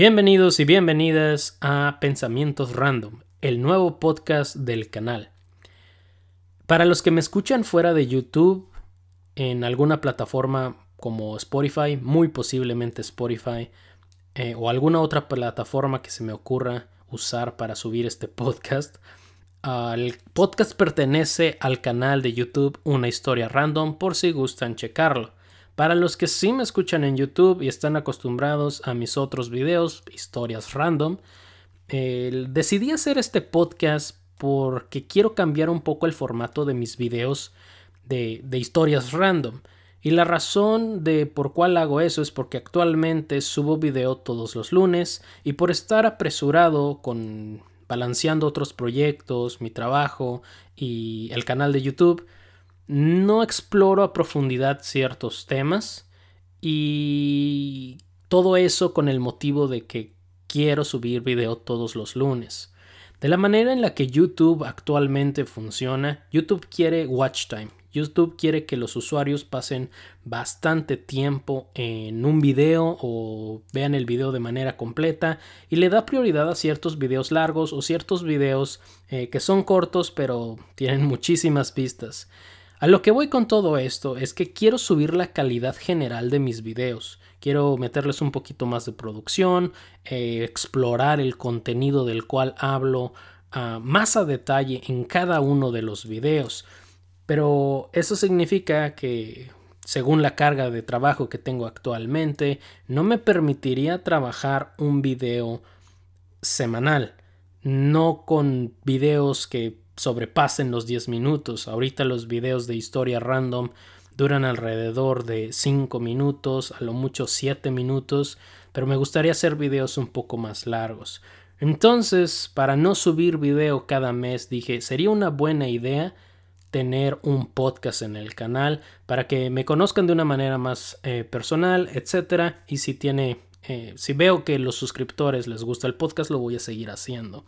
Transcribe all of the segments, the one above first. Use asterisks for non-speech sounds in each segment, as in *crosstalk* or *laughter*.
Bienvenidos y bienvenidas a Pensamientos Random, el nuevo podcast del canal. Para los que me escuchan fuera de YouTube, en alguna plataforma como Spotify, muy posiblemente Spotify, eh, o alguna otra plataforma que se me ocurra usar para subir este podcast, el podcast pertenece al canal de YouTube Una Historia Random por si gustan checarlo. Para los que sí me escuchan en YouTube y están acostumbrados a mis otros videos, historias random, decidí hacer este podcast porque quiero cambiar un poco el formato de mis videos de, de historias random. Y la razón de por cuál hago eso es porque actualmente subo video todos los lunes y por estar apresurado con balanceando otros proyectos, mi trabajo y el canal de YouTube, no exploro a profundidad ciertos temas y todo eso con el motivo de que quiero subir video todos los lunes. De la manera en la que YouTube actualmente funciona, YouTube quiere watch time. YouTube quiere que los usuarios pasen bastante tiempo en un video o vean el video de manera completa y le da prioridad a ciertos videos largos o ciertos videos eh, que son cortos pero tienen *laughs* muchísimas vistas. A lo que voy con todo esto es que quiero subir la calidad general de mis videos. Quiero meterles un poquito más de producción, eh, explorar el contenido del cual hablo ah, más a detalle en cada uno de los videos. Pero eso significa que, según la carga de trabajo que tengo actualmente, no me permitiría trabajar un video semanal. No con videos que sobrepasen los 10 minutos. Ahorita los videos de historia random duran alrededor de 5 minutos, a lo mucho 7 minutos, pero me gustaría hacer videos un poco más largos. Entonces, para no subir video cada mes, dije, sería una buena idea tener un podcast en el canal para que me conozcan de una manera más eh, personal, etcétera. Y si tiene, eh, si veo que los suscriptores les gusta el podcast, lo voy a seguir haciendo.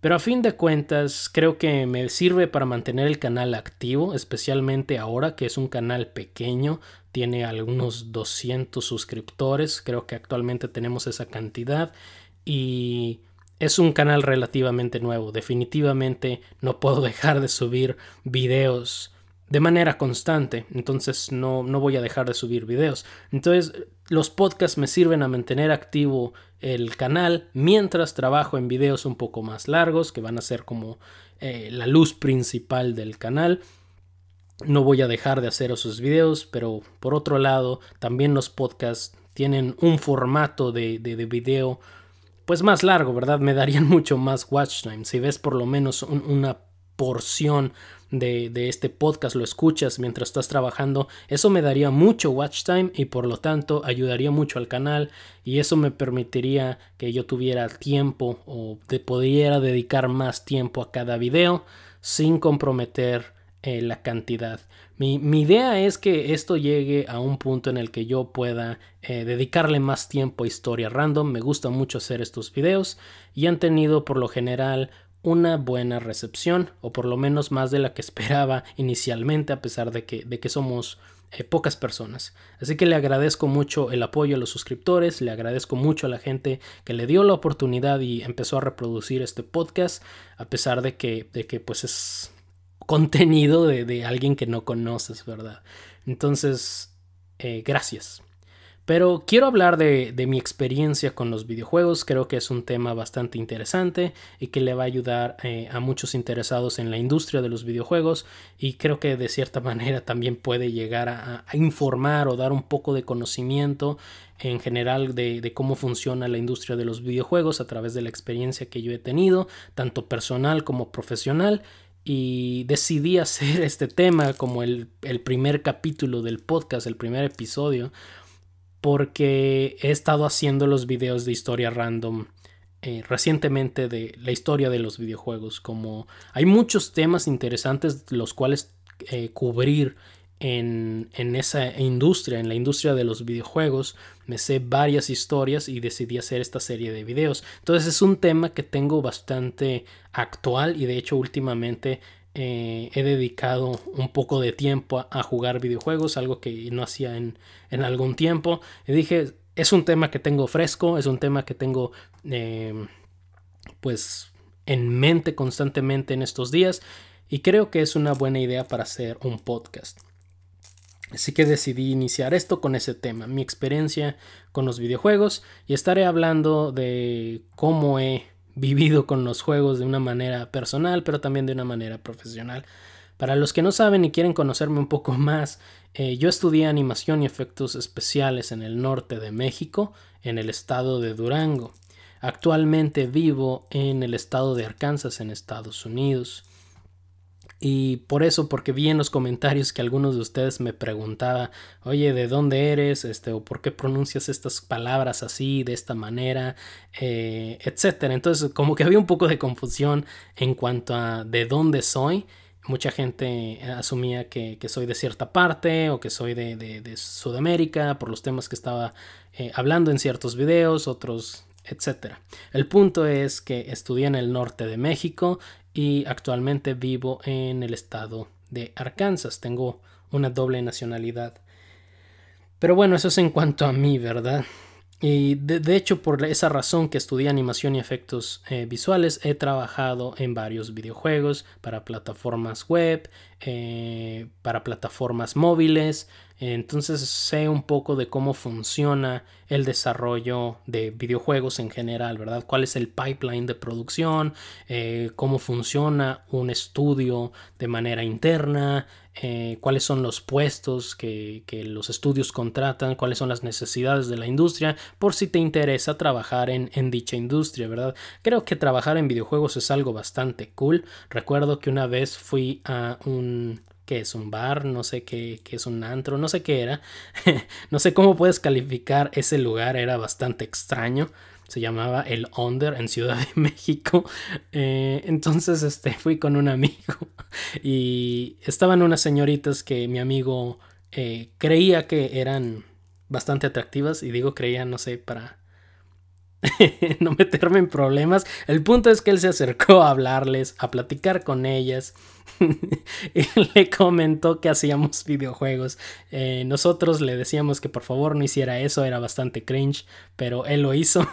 Pero a fin de cuentas, creo que me sirve para mantener el canal activo, especialmente ahora que es un canal pequeño, tiene algunos 200 suscriptores, creo que actualmente tenemos esa cantidad y es un canal relativamente nuevo. Definitivamente no puedo *laughs* dejar de subir videos de manera constante. Entonces no, no voy a dejar de subir videos. Entonces los podcasts me sirven a mantener activo el canal mientras trabajo en videos un poco más largos que van a ser como eh, la luz principal del canal. No voy a dejar de hacer esos videos, pero por otro lado también los podcasts tienen un formato de, de, de video pues más largo, ¿verdad? Me darían *laughs* mucho más watch time. Si ves por lo menos una porción de, este podcast lo escuchas mientras estás trabajando, eso me daría mucho watch time y por lo tanto ayudaría mucho al canal y eso me permitiría que yo tuviera tiempo o de, pudiera dedicar más tiempo a cada video sin comprometer eh, la cantidad. Mi, mi, idea es que esto llegue a un punto en el que yo pueda eh, dedicarle más tiempo a historia random. Me gusta mucho hacer estos videos y han tenido por lo general una buena recepción o por lo menos más de la que *laughs* esperaba inicialmente a pesar de que, de que somos eh, pocas personas. Así que le agradezco mucho el apoyo a los suscriptores, le agradezco mucho a la gente que le dio la oportunidad y empezó a reproducir este podcast a pesar de que, de que pues es contenido de, de alguien que no conoces, ¿verdad? Entonces, eh, gracias. Pero quiero hablar de, mi experiencia con los videojuegos, creo que es un tema bastante interesante y que le va a ayudar eh, a muchos interesados en la industria de los videojuegos. Y creo que de cierta *laughs* manera también puede llegar a, informar o dar un poco de conocimiento en general de, cómo funciona la industria de los videojuegos a través de la experiencia que yo he tenido, tanto personal como profesional. Y decidí *laughs* hacer este tema como el, primer capítulo del podcast, el primer episodio, porque he estado haciendo los videos de historia random eh, recientemente de la historia de los videojuegos, como hay muchos temas interesantes los cuales eh, cubrir en, esa industria, en la industria de los videojuegos. Me sé varias historias y decidí hacer esta serie de videos. Entonces es un tema que tengo bastante actual y de hecho últimamente eh, he dedicado un poco de tiempo a, jugar videojuegos, algo que no hacía en, algún tiempo. Y dije, es un tema que tengo fresco, es un tema que tengo em, pues en mente constantemente en estos días y creo que es una buena idea para hacer un podcast. Así que decidí iniciar esto con ese tema, mi experiencia con los videojuegos y estaré hablando de cómo he vivido con los juegos de una manera personal, pero también de una manera profesional. Para los que no saben y quieren conocerme un poco más, eh, yo estudié animación y efectos especiales en el norte de México, en el estado de Durango. Actualmente vivo en el estado de Arkansas, en Estados Unidos. Y por eso, porque vi en los comentarios que algunos de ustedes me preguntaba, oye, ¿de dónde eres? Este, o por qué pronuncias estas palabras así, de esta manera, eh, etcétera. Entonces, como que había un poco de confusión en cuanto a de dónde soy. Mucha gente asumía que, soy de cierta parte o que soy de, Sudamérica por los temas que estaba eh, hablando en ciertos videos, otros etcétera. El punto es que estudié en el norte de México y actualmente vivo en el estado de Arkansas. Tengo una doble nacionalidad. Pero bueno, eso es en cuanto a mí, ¿verdad? Y de, hecho, por esa razón que estudié animación y efectos eh, visuales, he trabajado en varios videojuegos para plataformas web, eh, para plataformas móviles, entonces sé un poco de cómo funciona el desarrollo de videojuegos en general, ¿verdad? ¿Cuál es el pipeline de producción? Eh, ¿Cómo funciona un estudio de manera interna? Eh, ¿Cuáles son los puestos que, los estudios contratan? ¿Cuáles son las necesidades de la industria? Por si te interesa trabajar en, en dicha industria, ¿verdad? Creo que trabajar en videojuegos es algo bastante cool. Recuerdo que una vez fui a un que es un bar, no sé qué, es un antro, no sé qué era. *laughs* no sé cómo puedes calificar ese lugar, era bastante extraño. Se llamaba El Under en Ciudad de *laughs* México. Eh, entonces este, fui con un amigo *laughs* y estaban unas señoritas que mi amigo eh, creía que eran bastante atractivas. Y digo creía, no sé, para *laughs* no meterme en problemas. El punto es que él se acercó a hablarles, a platicar con ellas. *laughs* y le comentó que hacíamos videojuegos. Eh, nosotros le decíamos que por favor no hiciera eso, era bastante cringe, pero él lo hizo.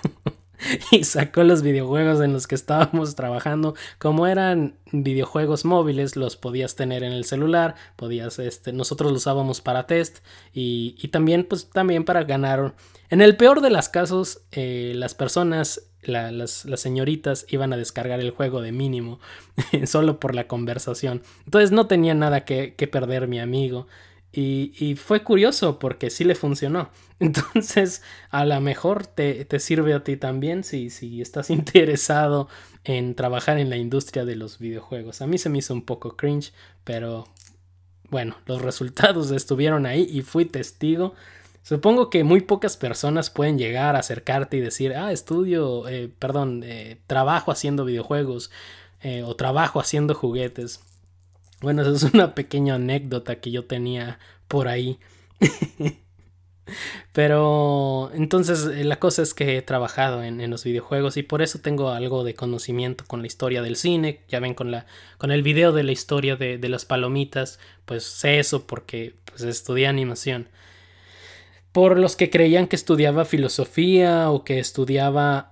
*laughs* y sacó los videojuegos en los que estábamos trabajando. Como eran videojuegos móviles, los podías tener en el celular, podías, este, nosotros los usábamos para test y, y también, pues, también para ganar. En el peor de los casos, eh, las personas, las, señoritas iban a descargar el juego de mínimo, *laughs* solo por la conversación. Entonces no tenía nada que, que perder mi amigo. Y, fue curioso porque sí le funcionó. *laughs* Entonces, a lo mejor te, sirve a ti también si, si, estás *laughs* interesado en trabajar en la industria de los videojuegos. A mí se me hizo un poco cringe, pero bueno, los resultados estuvieron ahí y fui testigo. Supongo que muy pocas personas pueden llegar a acercarte y decir, ah, estudio, eh, perdón, eh, trabajo haciendo videojuegos eh, o trabajo haciendo juguetes. Bueno, esa es una pequeña anécdota que yo tenía por ahí. *laughs* Pero entonces eh, la cosa es que he trabajado en, los videojuegos y por eso tengo algo de conocimiento con la historia del cine. Ya ven con, la, con el video de la historia de, las palomitas, pues sé eso porque pues, estudié animación. Por los que creían que estudiaba filosofía o que estudiaba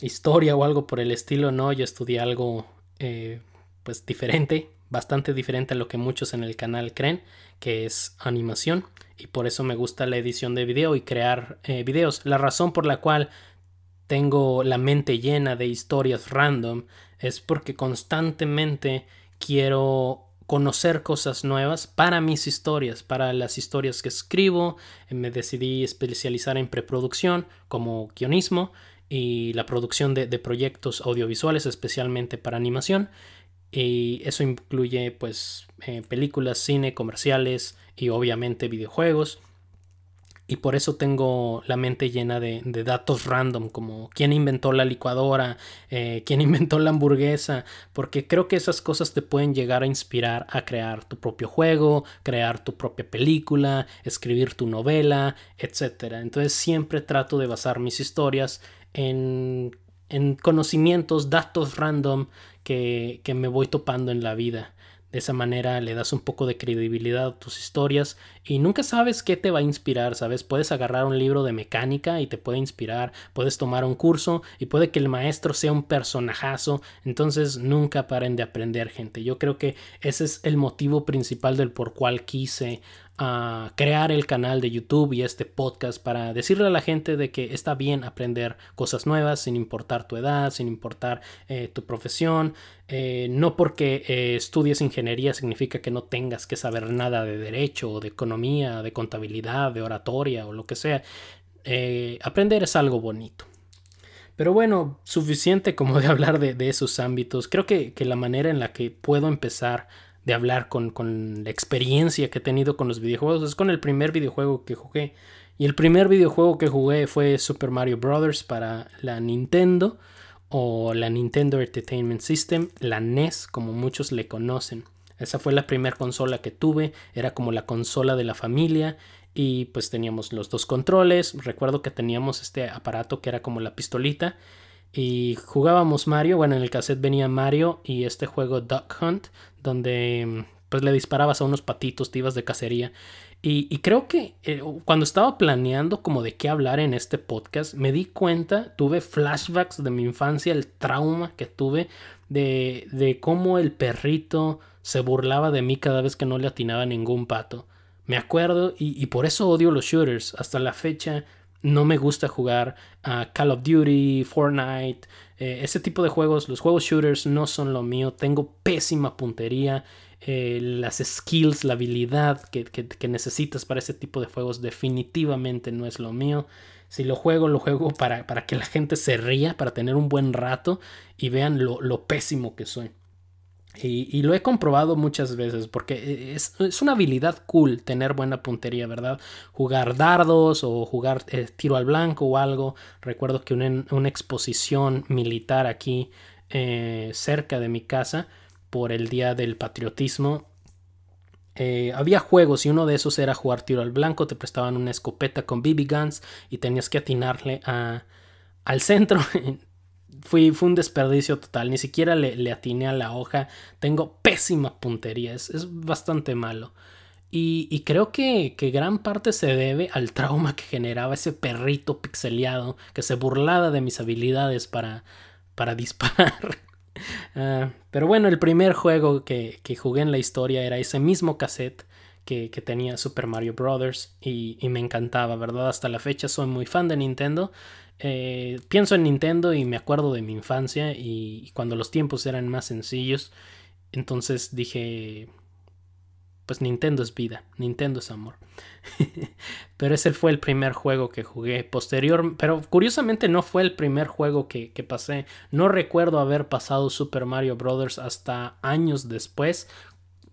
historia o algo por el estilo, no, yo estudié algo eh, pues diferente bastante diferente a lo que muchos en el canal creen, que es animación. Y por eso me gusta la edición de video y crear eh, videos. La razón por la cual tengo la mente llena de historias random es porque constantemente quiero conocer cosas nuevas para mis historias, para las historias que escribo. Me decidí especializar en preproducción como guionismo y la producción de, proyectos audiovisuales, especialmente para animación y eso incluye pues eh, películas, cine, comerciales y obviamente videojuegos. Y por eso tengo la mente llena de, datos random, como quién inventó la licuadora, eh, quién *laughs* inventó la hamburguesa, porque creo que esas cosas te pueden llegar a inspirar a crear tu propio juego, crear tu propia película, escribir tu novela, etc. Entonces siempre trato de basar mis historias en, en conocimientos, datos random que, me voy topando en la vida. De esa manera le das un poco de credibilidad a tus historias y nunca sabes qué te va a inspirar, ¿sabes? Puedes agarrar un libro de mecánica y te puede inspirar, puedes tomar un curso y puede que el maestro sea un personajazo, entonces nunca paren de aprender gente. Yo creo que ese es el motivo principal del por cual quise a crear el canal de YouTube y este podcast para decirle a la gente de que está bien aprender cosas nuevas sin importar tu edad, sin importar eh, tu profesión. Eh, no porque eh, estudies ingeniería significa que no tengas que saber nada de derecho o de economía, de contabilidad, de oratoria o lo que sea. aprender es algo bonito. Pero bueno, suficiente como de hablar de, esos ámbitos. Creo que, que la manera en la que puedo empezar de hablar con, con, la experiencia que he tenido con los videojuegos. Es con el primer videojuego que jugué. Y el primer videojuego que jugué fue Super Mario Bros. para la Nintendo o la Nintendo Entertainment System, la NES como muchos le conocen. Esa fue la primera consola que tuve, era como la consola de la familia y pues teníamos los dos controles. Recuerdo que teníamos este aparato que era como la pistolita y jugábamos Mario, bueno, en el cassette venía Mario y este juego Duck Hunt, donde pues le disparabas a unos patitos, te ibas de cacería. Y, creo que eh, cuando estaba planeando como de qué hablar en este podcast, me di cuenta, tuve flashbacks de mi infancia, el trauma que tuve de, de cómo el perrito se burlaba de mí cada vez que no le atinaba ningún pato. Me acuerdo y, y por eso odio los shooters. Hasta la fecha no me gusta jugar a Call of Duty, Fortnite, eh, ese tipo de juegos. Los juegos shooters no son lo mío. Tengo pésima puntería. Eh, las skills, la habilidad que, necesitas para ese tipo de juegos definitivamente no es lo mío. Si lo juego, lo juego para, para que la gente se ría, para tener un buen rato y vean lo pésimo que soy. Y, lo he comprobado muchas veces porque es, una habilidad cool tener buena puntería, ¿verdad? Jugar dardos o jugar eh, tiro al blanco o algo. Recuerdo que una, una exposición militar aquí eh, cerca de mi casa por el Día del Patriotismo. Eh, había juegos y uno de esos era jugar tiro al blanco. Te prestaban una escopeta con BB guns y tenías que atinarle a, al centro. *laughs* fue un desperdicio total. Ni siquiera le, le, atiné a la hoja. Tengo pésima puntería. Es, bastante malo. Y, creo que, gran parte se debe al trauma que generaba ese perrito pixeleado que se burlaba de mis habilidades para, para disparar. *laughs* Ah, pero bueno, el primer juego que, jugué en la historia era ese mismo cassette que, tenía Super Mario Bros. Y, y, me encantaba, ¿verdad? Hasta la fecha soy muy fan de Nintendo. Eh, pienso en Nintendo y me acuerdo de mi infancia y, cuando los tiempos eran más sencillos. Entonces dije, pues Nintendo es vida, Nintendo es amor. *laughs* pero ese fue el primer juego que jugué. Posterior, pero curiosamente no fue el primer juego que, que, pasé. No recuerdo haber pasado Super Mario Bros. hasta años después,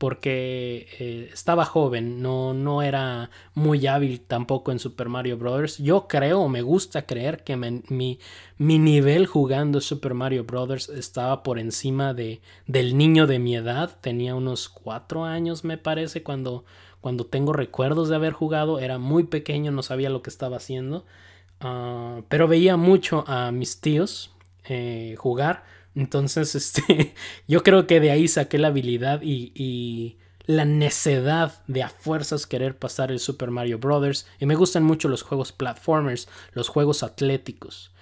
porque eh, estaba joven, no, no era muy hábil tampoco en Super Mario Bros. Yo creo, me gusta creer que mi, mi, nivel jugando Super Mario Bros. estaba por encima de, del niño de mi edad. Tenía unos cuatro años, me parece, cuando, cuando tengo recuerdos de haber jugado. Era muy pequeño, no sabía lo que estaba haciendo. Ah, pero veía mucho a mis tíos eh, jugar entonces, este, *laughs* yo creo que de ahí saqué la habilidad y, la necedad de a fuerzas querer pasar el Super Mario Bros. Y me gustan mucho los juegos platformers, los juegos atléticos.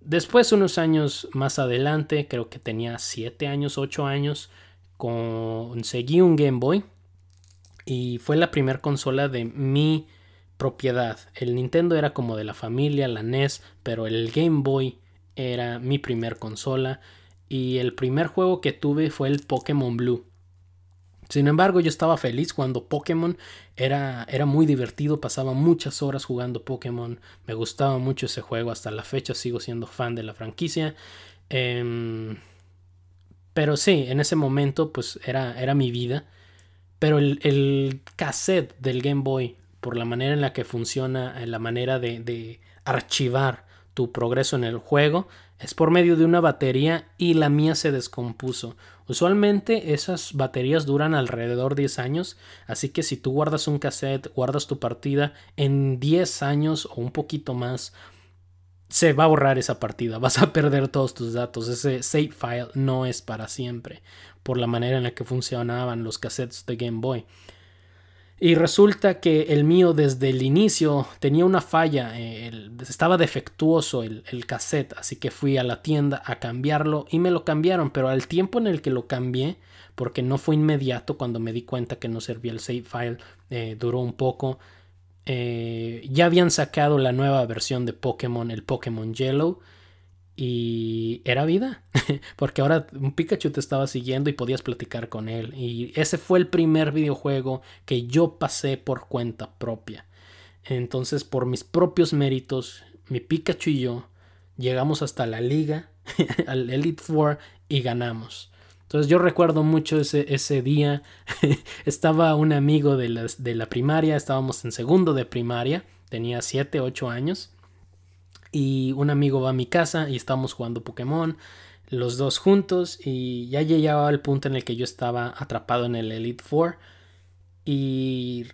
Después, unos años más adelante, creo que tenía 7 años, 8 años, conseguí un Game Boy. Y fue la primera consola de mi propiedad. El Nintendo era como de la familia, la NES, pero el Game Boy era mi primer consola y el primer juego que tuve fue el Pokémon Blue. Sin embargo, yo estaba feliz cuando Pokémon era, era muy divertido, pasaba muchas horas jugando Pokémon, me gustaba mucho ese juego, hasta la fecha sigo siendo fan de la franquicia. Em, pero sí, en ese momento pues era, era mi vida. Pero el, el, cassette del Game Boy, por la manera en la que funciona, la manera de, de archivar tu progreso en el juego, es por medio de una batería y la mía se descompuso. Usualmente esas baterías duran alrededor de 10 años, así que si tú guardas un cassette, guardas tu partida, en 10 años o un poquito más, se va a borrar esa partida, *laughs* vas a perder todos tus datos, ese save file no es para siempre, por la manera en la que funcionaban los cassettes de Game Boy. Y resulta que el mío desde el inicio tenía una falla, estaba defectuoso el, el, cassette, así que fui a la tienda a cambiarlo y me lo cambiaron, pero al tiempo en el que lo cambié, porque no fue inmediato cuando me di cuenta que no servía el save file, eh, duró un poco, eh, ya habían sacado la nueva versión de Pokémon, el Pokémon Yellow, y era vida, *laughs* porque ahora un Pikachu te estaba siguiendo y podías platicar con él. Y ese fue el primer videojuego que yo pasé por cuenta propia. Entonces, por mis propios méritos, mi Pikachu y yo llegamos hasta la liga, *laughs* al Elite Four, y ganamos. Entonces yo recuerdo mucho ese, ese día. *laughs* Estaba un amigo de, de la primaria, estábamos en segundo de primaria, tenía 7, 8 años y un amigo va a mi casa y estamos jugando Pokémon, los dos juntos y ya llegaba al punto en el que yo estaba atrapado en el Elite Four y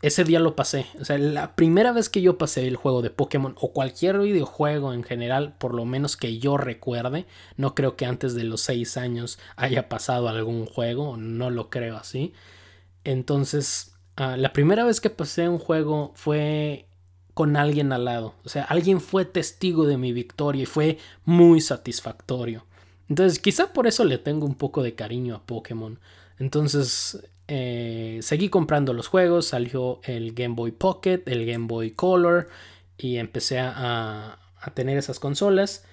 ese día lo pasé. O sea, la primera vez que yo pasé el juego de Pokémon o cualquier videojuego en general, por lo menos que yo recuerde, no creo que antes de los 6 años haya pasado algún juego, no lo creo así. Entonces, ah, la primera vez que pasé un juego fue con alguien al lado. O sea, alguien fue testigo de mi victoria y fue muy satisfactorio. Entonces, quizá por eso le tengo un poco de cariño a Pokémon. Entonces, eh, seguí comprando los juegos, salió el Game Boy Pocket, el Game Boy Color y empecé a, tener esas consolas.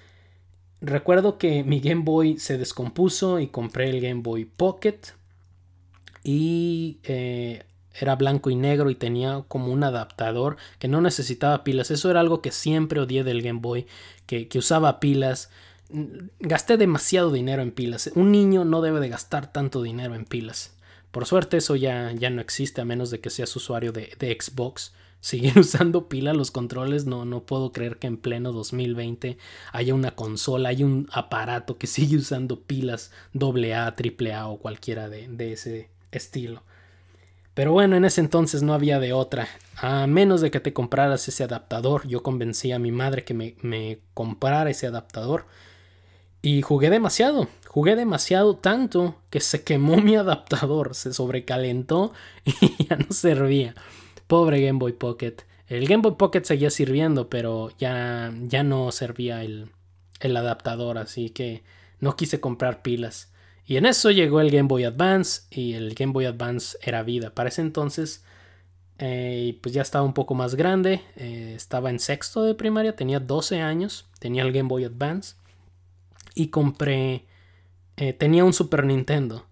Recuerdo que mi Game Boy se descompuso y compré el Game Boy Pocket y eh, era blanco y negro y tenía como un adaptador que no necesitaba pilas. Eso era algo que siempre odié del Game Boy, que, usaba pilas. Gasté demasiado dinero en pilas. Un niño no debe de gastar tanto dinero en pilas. Por suerte eso ya, ya no existe a menos de que seas usuario de, de Xbox. *laughs* Siguen usando pilas los controles. No, no puedo creer que en pleno 2020 haya una consola, hay un aparato que *laughs* sigue usando pilas AA, AAA o cualquiera de, de ese estilo. Pero bueno, en ese entonces no había de otra. A menos de que te compraras ese adaptador, yo convencí a mi madre que me, comprara ese adaptador. Y jugué demasiado, jugué demasiado tanto que se quemó mi adaptador, se sobrecalentó *laughs* y ya no servía. Pobre Game Boy Pocket. El Game Boy Pocket seguía sirviendo, pero ya, ya no servía el, el adaptador, así que no quise comprar pilas. Y en eso llegó el Game Boy Advance y el Game Boy Advance era vida. Para ese entonces, eh, pues ya estaba un poco más grande, eh, estaba en sexto de primaria, tenía 12 años, tenía el Game Boy Advance y compré, eh, tenía un Super Nintendo.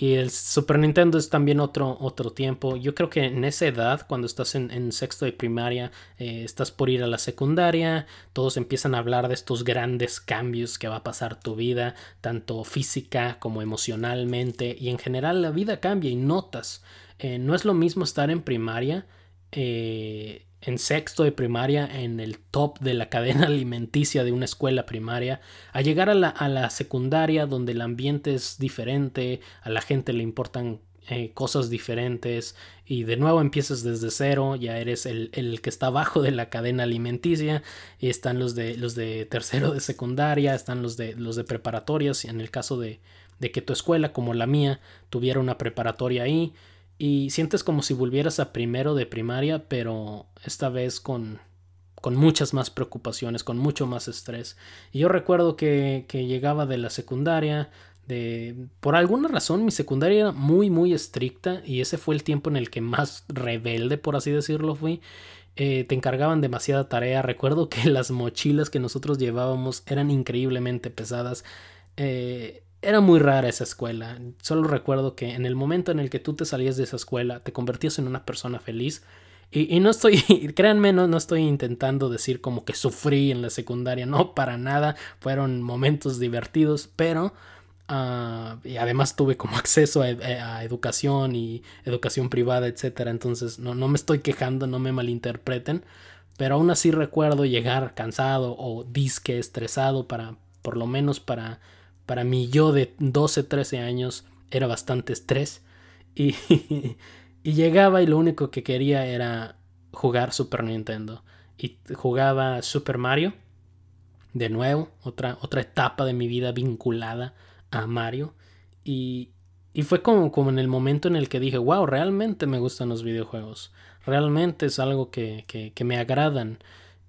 Y el Super Nintendo es también otro, otro tiempo. Yo creo que en esa edad, cuando estás en, sexto de primaria, eh, estás por ir a la secundaria, todos empiezan a hablar de estos grandes cambios que va a pasar tu vida, tanto física como emocionalmente, y en general la vida cambia y notas. Eh, no es lo mismo estar en primaria. Eh, en sexto de primaria en el top de la cadena *laughs* alimenticia de una escuela primaria, a llegar a la, secundaria donde el ambiente es diferente, a la gente le importan eh, cosas diferentes y de nuevo empiezas desde cero, ya eres el, que está abajo de la cadena alimenticia y están los de, los de tercero de secundaria, están los de, los de preparatorias, en el caso de, de que tu escuela como la mía tuviera una preparatoria ahí, y sientes como si volvieras a primero de primaria, pero esta vez con, con muchas más preocupaciones, con mucho más estrés. Y yo recuerdo que, que llegaba de la secundaria, de, por alguna razón mi secundaria era muy muy estricta y ese fue el tiempo en el que más rebelde, por así decirlo, fui. Eh, te encargaban demasiada tarea. Recuerdo que *laughs* las mochilas que nosotros llevábamos eran increíblemente pesadas. Eh, era muy rara esa escuela. Solo recuerdo que en el momento en el que tú te salías de esa escuela, te convertías en una persona feliz. Y, no estoy, *laughs* créanme, no, no, estoy intentando decir como que sufrí en la secundaria, no, para nada. Fueron momentos divertidos, pero... Ah, y además tuve como *laughs* acceso a, educación y educación privada, etcétera. Entonces no, no me estoy quejando, no me malinterpreten. Pero aún así recuerdo llegar cansado o disque estresado para, por lo menos para para mí yo de 12, 13 años era bastante estrés *laughs* y, llegaba y lo único que quería era jugar Super Nintendo. y jugaba Super Mario. De nuevo, otra, otra etapa de mi vida vinculada a Mario. Y, y fue como, como en el momento en el que dije, wow, realmente me gustan los videojuegos. Realmente es algo que, que, que me agradan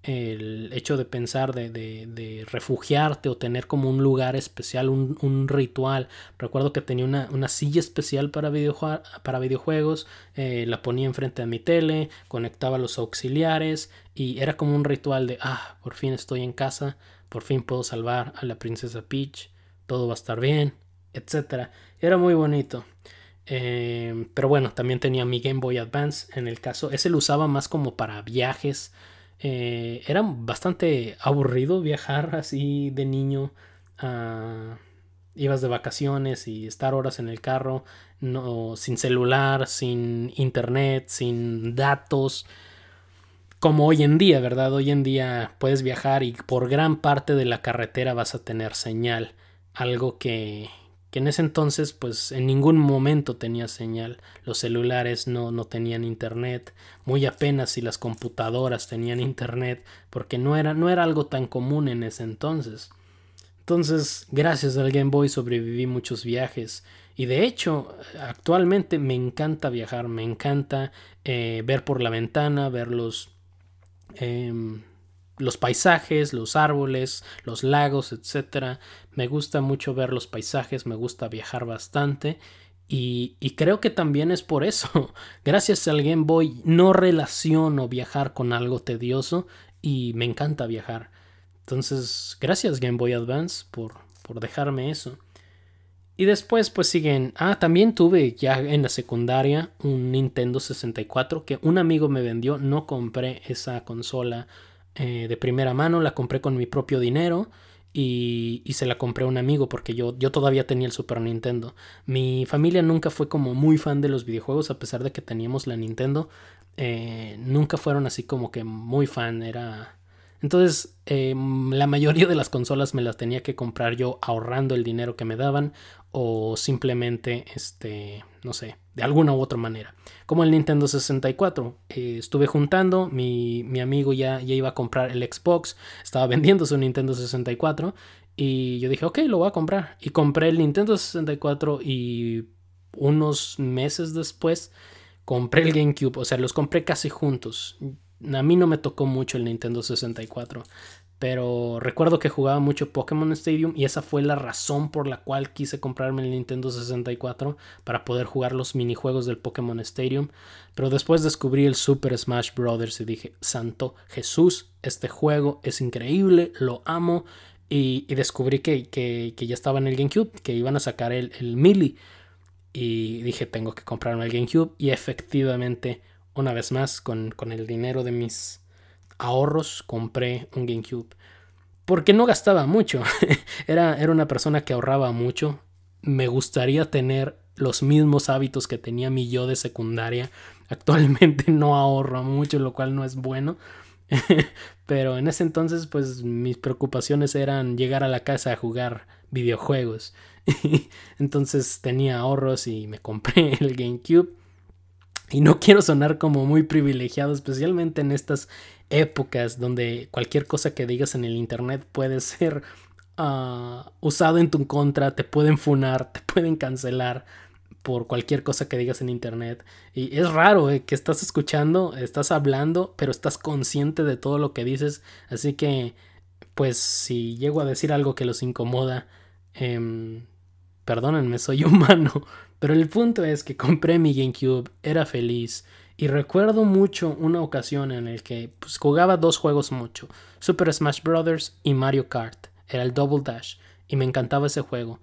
el hecho de pensar de, de, refugiarte o tener como un lugar especial, un, ritual. Recuerdo que tenía una, una silla especial para, para videojuegos, eh, la ponía enfrente de mi tele, conectaba los auxiliares y era como un ritual de, ah, por fin estoy en casa, por fin puedo salvar a la princesa Peach, todo va a estar bien, etc. Era muy bonito. Eh, pero bueno, también tenía mi Game Boy Advance en el caso. Ese lo usaba más como para viajes eh, era bastante aburrido viajar así de niño. ibas de vacaciones y estar horas en el carro, no, sin celular, sin internet, sin datos. Como hoy en día, ¿verdad? Hoy en día puedes viajar y por gran parte de la carretera vas a tener señal. Algo que, que en ese entonces pues en ningún momento tenía señal. Los celulares no, no tenían internet, muy apenas si las computadoras tenían internet, porque no era, no era algo tan común en ese entonces. Entonces, gracias al Game Boy sobreviví muchos viajes. Y de hecho, actualmente me encanta viajar, me encanta eh, ver por la ventana, ver los, em, los paisajes, los árboles, los lagos, etc. Me gusta mucho ver los paisajes, me gusta viajar bastante y, y, creo que también es por eso. *laughs* Gracias al Game Boy no relaciono viajar con algo tedioso y me encanta viajar. Entonces, gracias Game Boy Advance por, por dejarme eso. Y después pues siguen... Ah, también tuve ya en la secundaria un Nintendo 64 que un amigo me vendió. No compré esa consola eh, de primera mano, la compré con mi propio dinero y, y, se la compré a un amigo porque yo, yo todavía tenía el Super Nintendo. Mi familia nunca fue como muy fan de los videojuegos a pesar de que teníamos la Nintendo. Eh, nunca fueron así como que muy fan, era entonces, em, la mayoría de las consolas me las tenía que comprar yo ahorrando el dinero que me daban o simplemente, este, no sé, de alguna u otra manera. Como el Nintendo 64, eh, estuve juntando, mi, mi amigo ya, ya iba a comprar el Xbox, estaba vendiendo su Nintendo 64 y yo dije, ok, lo voy a comprar. Y compré el Nintendo 64 y unos meses después compré el GameCube, o sea, los compré casi juntos. A mí no me tocó mucho el Nintendo 64, pero recuerdo que jugaba mucho Pokémon Stadium y esa fue la razón por la cual quise comprarme el Nintendo 64 para poder jugar los minijuegos del Pokémon Stadium. Pero después descubrí el Super Smash Bros. y dije, Santo Jesús, este juego es increíble, lo amo. Y, descubrí que, que, ya estaba en el GameCube, que iban a sacar el, el Melee. Y dije, tengo que comprarme el GameCube. Y efectivamente una vez más, con, el dinero de mis ahorros, compré un GameCube. Porque no gastaba mucho. *laughs* era, era una persona que ahorraba mucho. Me gustaría tener los mismos hábitos que tenía mi yo de secundaria. *laughs* Actualmente no ahorro mucho, lo cual no es bueno. *laughs* Pero en ese entonces, pues mis preocupaciones eran llegar a la casa a jugar videojuegos. entonces tenía ahorros y me compré el GameCube. Y no *laughs* quiero sonar como muy privilegiado, especialmente en estas épocas donde cualquier cosa que digas en el internet puede ser ah, usado en tu contra, te pueden funar, te pueden cancelar por cualquier cosa que digas en internet. Y es raro eh, que estás escuchando, estás hablando, pero estás consciente de todo lo que dices. Así que, pues, si llego a decir algo que los incomoda, eh, perdónenme, soy *laughs* humano. Pero el punto es que compré mi GameCube, era feliz. Y recuerdo mucho una ocasión en la que pues, jugaba dos juegos mucho. Super Smash Bros. y Mario Kart. Era el Double Dash. Y me encantaba ese juego.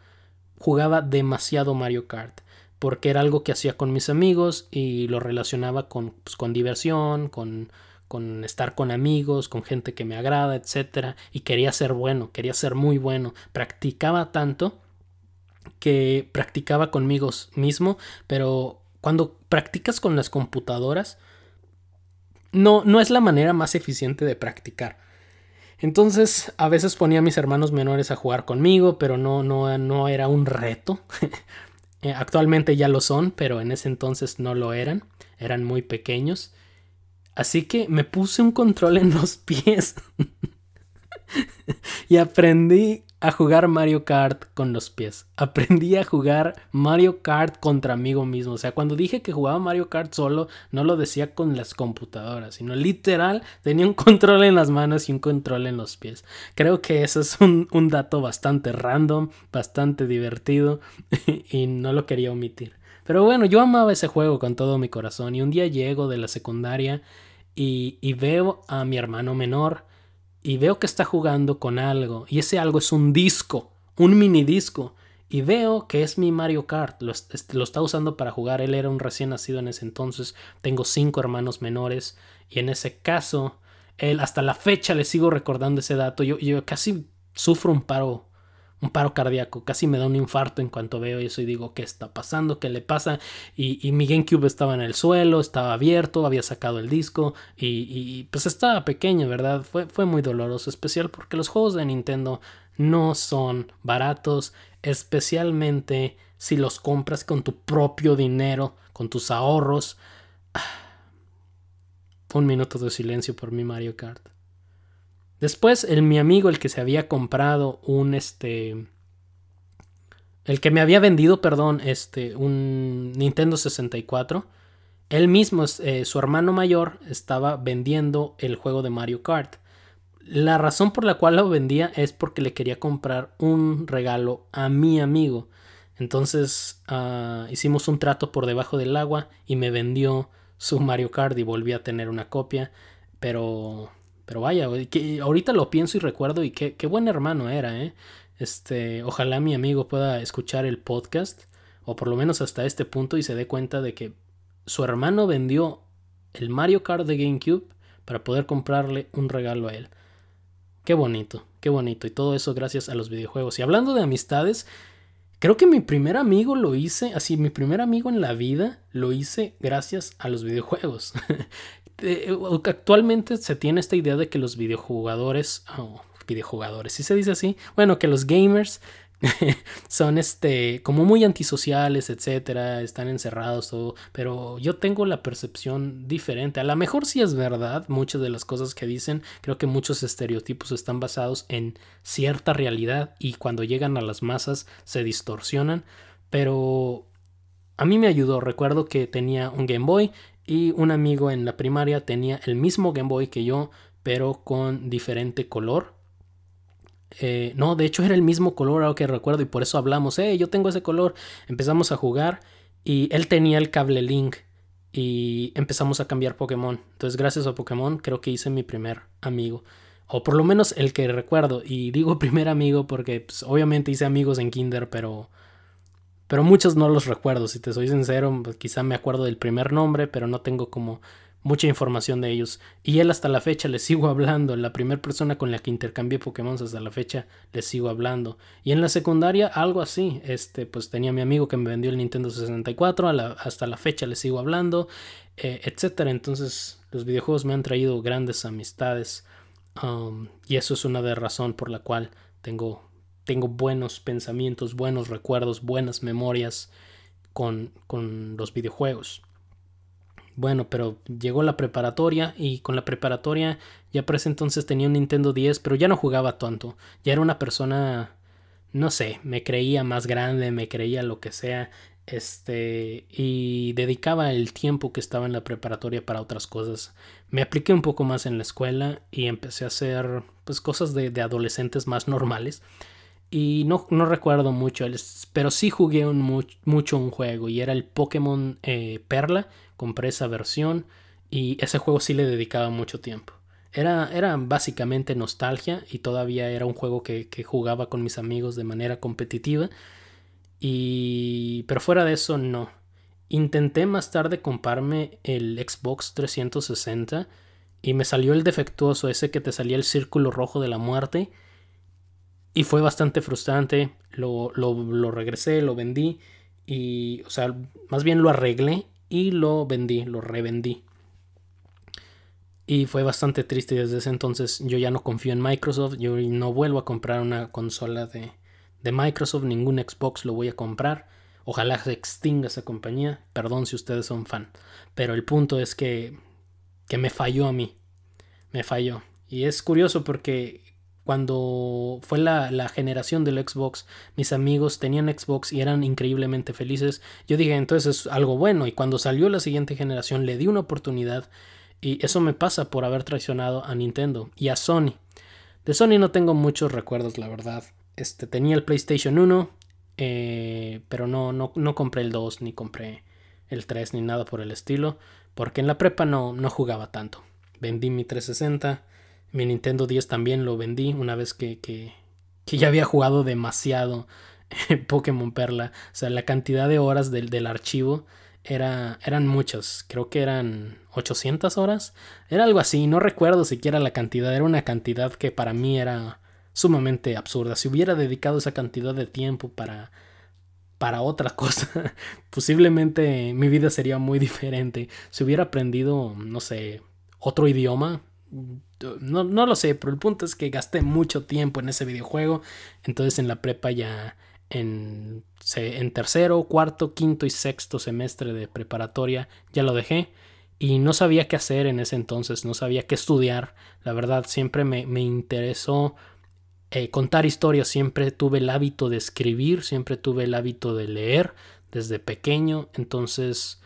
Jugaba demasiado Mario Kart. Porque era algo que hacía con mis amigos y lo relacionaba con, pues, con diversión, con, con estar con amigos, con gente que me agrada, etc. Y quería ser bueno, quería ser muy bueno. Practicaba tanto que practicaba conmigo mismo, pero cuando practicas con las computadoras, no, no es la manera más eficiente de practicar. Entonces, a veces ponía a mis hermanos menores a jugar conmigo, pero no, no, no era un reto. *laughs* Eh, actualmente ya lo son, pero en ese entonces no lo eran, eran muy pequeños. Así que me puse un control en los *laughs* pies y aprendí a jugar Mario Kart con los pies. Aprendí a jugar Mario Kart contra amigo mismo. O sea, cuando dije que jugaba Mario Kart solo, no lo decía con las computadoras, sino literal tenía un control en las manos y un control en los pies. Creo que eso es un, dato bastante random, bastante divertido *laughs* y no lo quería omitir. Pero bueno, yo amaba ese juego con todo mi corazón y un día llego de la secundaria y veo a mi hermano menor y veo que está jugando con algo y ese algo es un disco, un mini disco y veo que es mi Mario Kart, lo, lo, está usando para jugar, él era un recién nacido en ese entonces, tengo cinco hermanos menores y en ese caso, él hasta la fecha le sigo recordando ese dato, yo, yo casi sufro un paro un paro cardíaco, casi me da un infarto en cuanto veo eso y digo, ¿qué está pasando? ¿Qué le pasa? Y, y mi GameCube estaba en el suelo, estaba abierto, había sacado el disco y, y, pues estaba pequeño, ¿verdad? Fue, fue muy doloroso, especial porque los juegos de Nintendo no son baratos, especialmente si los compras con tu propio dinero, con tus ahorros. Un minuto de silencio por mi Mario Kart. Después, el, mi amigo, el que se había comprado un este. El que me había vendido, perdón, este, un Nintendo 64. Él mismo, eh, su hermano mayor, estaba vendiendo el juego de Mario Kart. La razón por la cual lo vendía es porque le quería comprar un regalo a mi amigo. Entonces uh, hicimos un trato por debajo del agua y me vendió su Mario Kart y volví a tener una copia. Pero pero vaya, que ahorita lo pienso y recuerdo y qué, qué buen hermano era, ¿eh? Este, ojalá mi amigo pueda escuchar el podcast, o por lo menos hasta este punto, y se dé cuenta de que su hermano vendió el Mario Kart de GameCube para poder comprarle un regalo a él. Qué bonito, qué bonito. Y todo eso gracias a los videojuegos. Y hablando de amistades, creo que mi primer amigo lo hice, así, mi primer amigo en la vida lo hice gracias a los videojuegos. *laughs* Eh, actualmente se tiene esta idea de que los videojugadores, videojugadores, si se dice así, bueno, que los gamers *laughs* son este como muy antisociales, etcétera, están encerrados todo, pero yo tengo la percepción diferente. A lo mejor sí es verdad muchas de las cosas que dicen, creo que muchos estereotipos están basados en cierta realidad y cuando llegan a las masas se distorsionan, pero a mí me ayudó, recuerdo que tenía un Game Boy y un amigo en la primaria tenía el mismo Game Boy que yo, pero con diferente color. Eh, no, de hecho era el mismo color, ahora que recuerdo, y por eso hablamos, eh, yo tengo ese color. Empezamos a jugar y él tenía el cable Link y empezamos a cambiar Pokémon. Entonces, gracias a Pokémon, creo que hice mi primer amigo. O por lo menos el que recuerdo. Y digo *laughs* primer amigo porque pues, obviamente hice amigos en Kinder, pero pero muchos no los recuerdo, si te soy sincero, pues, quizá me acuerdo del primer nombre, pero no tengo como mucha información de ellos. Y él hasta la fecha le *laughs* sigo hablando, la primera persona con la que intercambié Pokémon hasta la fecha le sigo hablando. Y en la secundaria algo así, este pues tenía mi amigo que me vendió el Nintendo 64, hasta la fecha le sigo hablando, eh, etcétera. Entonces los videojuegos me han traído grandes amistades um, y eso es una de razones por la cual tengo tengo buenos pensamientos, buenos recuerdos, buenas memorias con, con los videojuegos. Bueno, pero llegó la preparatoria y con la preparatoria ya por ese entonces tenía un Nintendo 10, pero ya no jugaba tanto. Ya era una persona, no sé, me creía más grande, me creía lo que sea, este, y dedicaba el tiempo que estaba en la preparatoria para otras cosas. Me apliqué un poco más en la escuela y empecé a hacer, pues, cosas de adolescentes más normales. Y no, no recuerdo mucho, pero sí jugué mucho un juego y era el Pokémon eh, Perla. Compré esa versión y ese juego sí le dedicaba mucho tiempo. Era, era básicamente nostalgia y todavía era un juego que, que, jugaba con mis amigos de manera competitiva. Y... Pero fuera de eso, no. Intenté más tarde comprarme el Xbox 360 y me salió el defectuoso, ese que te salía el círculo rojo de la muerte y fue bastante frustrante. Lo, lo, regresé, lo vendí. Y, o sea, más bien lo arreglé y lo vendí, lo revendí. Y fue bastante triste desde ese entonces. Yo ya no confío en Microsoft. Yo no vuelvo a comprar una consola de, de Microsoft. Ningún Xbox lo voy a comprar. Ojalá se extinga esa compañía. Perdón si ustedes son fan. Pero el punto es que que me falló a mí. Me falló. Y es curioso porque cuando fue la, generación del Xbox, mis amigos tenían Xbox y eran increíblemente felices. Yo dije, entonces es algo bueno. Y cuando salió la siguiente generación, le di una oportunidad. Y eso me pasa por haber traicionado a Nintendo y a Sony. De Sony no tengo muchos recuerdos, la verdad. Este, tenía el PlayStation 1, eh, pero no, no, no compré el 2, ni compré el 3, ni nada por el estilo. Porque en la prepa no, no jugaba tanto. Vendí mi 360 mi Nintendo 10 también lo vendí una vez que, que, ya había jugado demasiado *laughs* Pokémon Perla. O sea, la cantidad de horas del, del archivo era, eran muchas. Creo que eran 800 horas. Era algo así. No recuerdo siquiera la cantidad. Era una cantidad que para mí era sumamente absurda. Si hubiera dedicado esa cantidad de tiempo para para otra *laughs* cosa, posiblemente mi vida sería muy *laughs* diferente. Si hubiera aprendido, no sé, otro idioma, no, no, lo sé, pero el punto es que gasté mucho tiempo en ese videojuego. Entonces en la prepa ya en, en tercero, cuarto, quinto y sexto semestre de preparatoria ya lo dejé. Y no sabía qué hacer en ese entonces, no sabía qué estudiar. La verdad, siempre me, me interesó eh, contar historias, siempre tuve el hábito de escribir, siempre tuve el hábito de leer desde pequeño. Entonces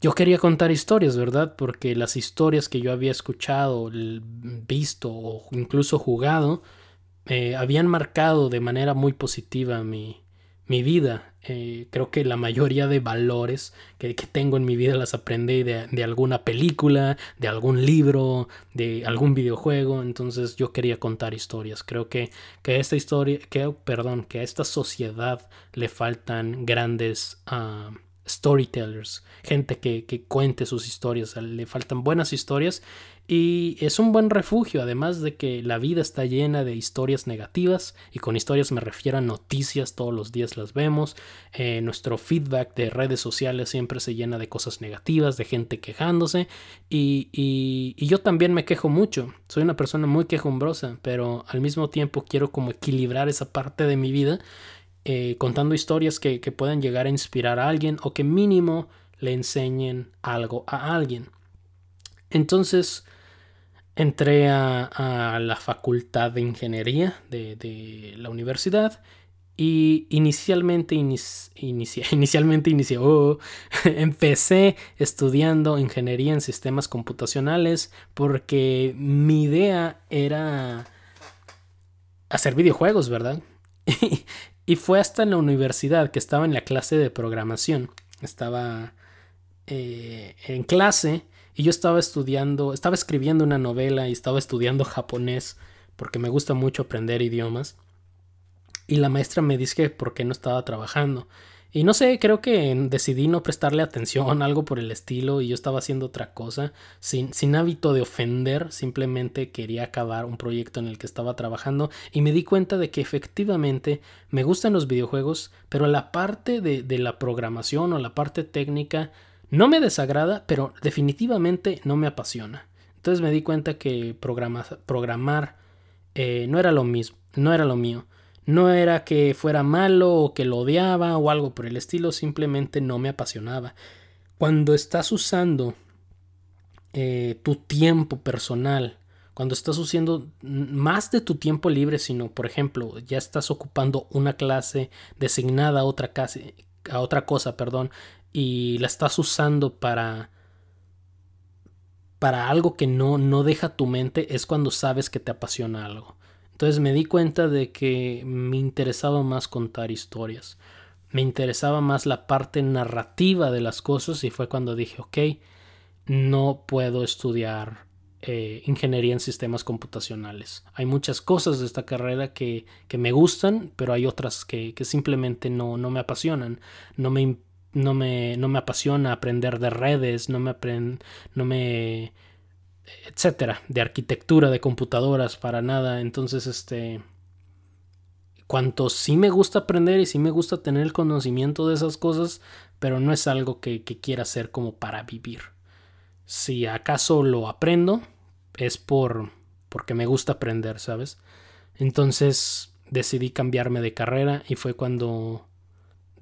yo quería contar historias, ¿verdad? Porque las historias que yo había escuchado, visto o incluso jugado, eh, habían marcado de manera muy positiva mi, mi vida. Eh, creo que la mayoría de valores que, tengo en mi vida las aprendí de, de, alguna película, de algún libro, de algún videojuego. Entonces yo quería contar historias. Creo que, que esta historia, que, perdón, que a esta sociedad le faltan grandes... Ah, storytellers, gente que, que, cuente sus historias, le faltan buenas historias y es un buen refugio, además de que la vida está llena de historias negativas y con historias me refiero a noticias, todos los días las vemos, eh, nuestro feedback de redes sociales siempre se llena de cosas negativas, de gente quejándose y, y, y yo también me quejo mucho, soy una persona muy quejumbrosa, pero al mismo tiempo quiero como equilibrar esa parte de mi vida eh, contando historias que, que puedan llegar a inspirar a alguien o que mínimo le enseñen algo a alguien. Entonces entré a, la facultad de ingeniería de, la universidad y inicialmente, *laughs* inicialmente inicié, oh, *laughs* empecé estudiando ingeniería en sistemas computacionales porque mi idea era hacer videojuegos, ¿verdad? *laughs* Y fue hasta en la universidad que estaba en la clase de programación. Estaba eh, en clase y yo estaba estudiando, estaba escribiendo una novela y estaba estudiando japonés porque me gusta mucho aprender idiomas. Y la maestra me dice que por qué no estaba trabajando. Y no sé, creo que decidí no prestarle atención, *laughs* algo por el estilo, y yo estaba haciendo otra cosa, sin, sin hábito de ofender, simplemente quería acabar un proyecto en el que estaba trabajando y me di cuenta de que efectivamente me gustan los videojuegos, pero la parte de, de la programación o la parte técnica no me desagrada, pero definitivamente no me apasiona. Entonces me di cuenta que programar eh, no era lo mismo, no era lo mío. No era que fuera malo o que lo odiaba o algo por el estilo, simplemente no me apasionaba. Cuando estás usando eh, tu tiempo personal, cuando estás usando más de tu tiempo libre, sino, por ejemplo, ya estás ocupando una clase designada a otra, clase, a otra cosa, perdón, y la estás usando para para algo que no, no deja tu mente, es cuando sabes que te apasiona algo. Entonces me di cuenta de que me interesaba más contar historias. Me interesaba más la parte narrativa de las cosas y fue cuando dije, ok, no puedo estudiar eh, ingeniería en sistemas computacionales. Hay muchas cosas de esta carrera que, que me gustan, pero hay otras que, que simplemente no, no, me apasionan. No me, no, me, no me apasiona aprender de redes, no me, no me etcétera, de arquitectura, de computadoras, para nada. Entonces, este, cuanto sí me gusta aprender y sí me gusta tener el conocimiento de esas cosas, pero no es algo que, quiera hacer como para vivir. Si acaso lo aprendo, es por porque me gusta aprender, ¿sabes? Entonces decidí cambiarme de carrera y fue cuando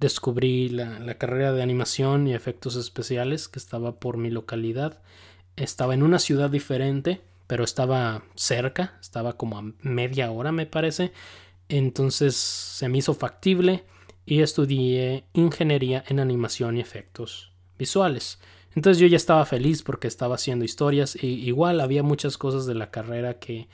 descubrí la carrera de animación y efectos especiales que estaba por mi localidad estaba en una ciudad diferente, pero estaba cerca, estaba como a media hora me parece. Entonces se me hizo factible y estudié ingeniería en animación y efectos visuales. Entonces yo ya estaba feliz porque estaba haciendo historias y igual había muchas cosas de la carrera que,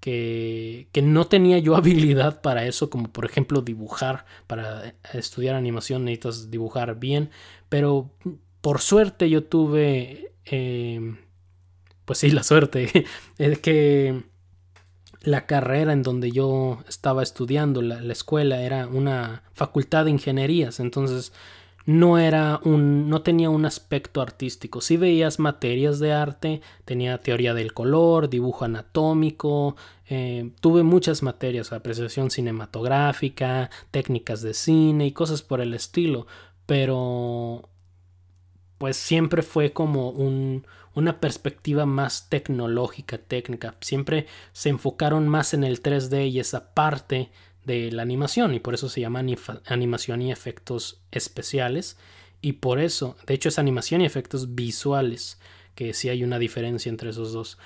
que, que, no tenía yo *laughs* habilidad para eso, como por ejemplo dibujar. Para estudiar animación necesitas dibujar bien, pero por suerte yo tuve, eh, pues sí, la suerte, *laughs* es que la carrera en donde yo estaba estudiando, la, la escuela, era una facultad de ingenierías, entonces no era un no tenía un aspecto artístico. Si veías materias de arte, tenía teoría del color, dibujo anatómico, eh, tuve muchas materias, apreciación cinematográfica, técnicas de cine y cosas por el estilo, pero pues siempre fue como un, una perspectiva más tecnológica, técnica. Siempre se enfocaron más en el 3D y esa parte de la animación y por eso se llama animación y efectos especiales. Y por eso, de hecho es animación y efectos visuales, que sí hay una diferencia entre esos dos.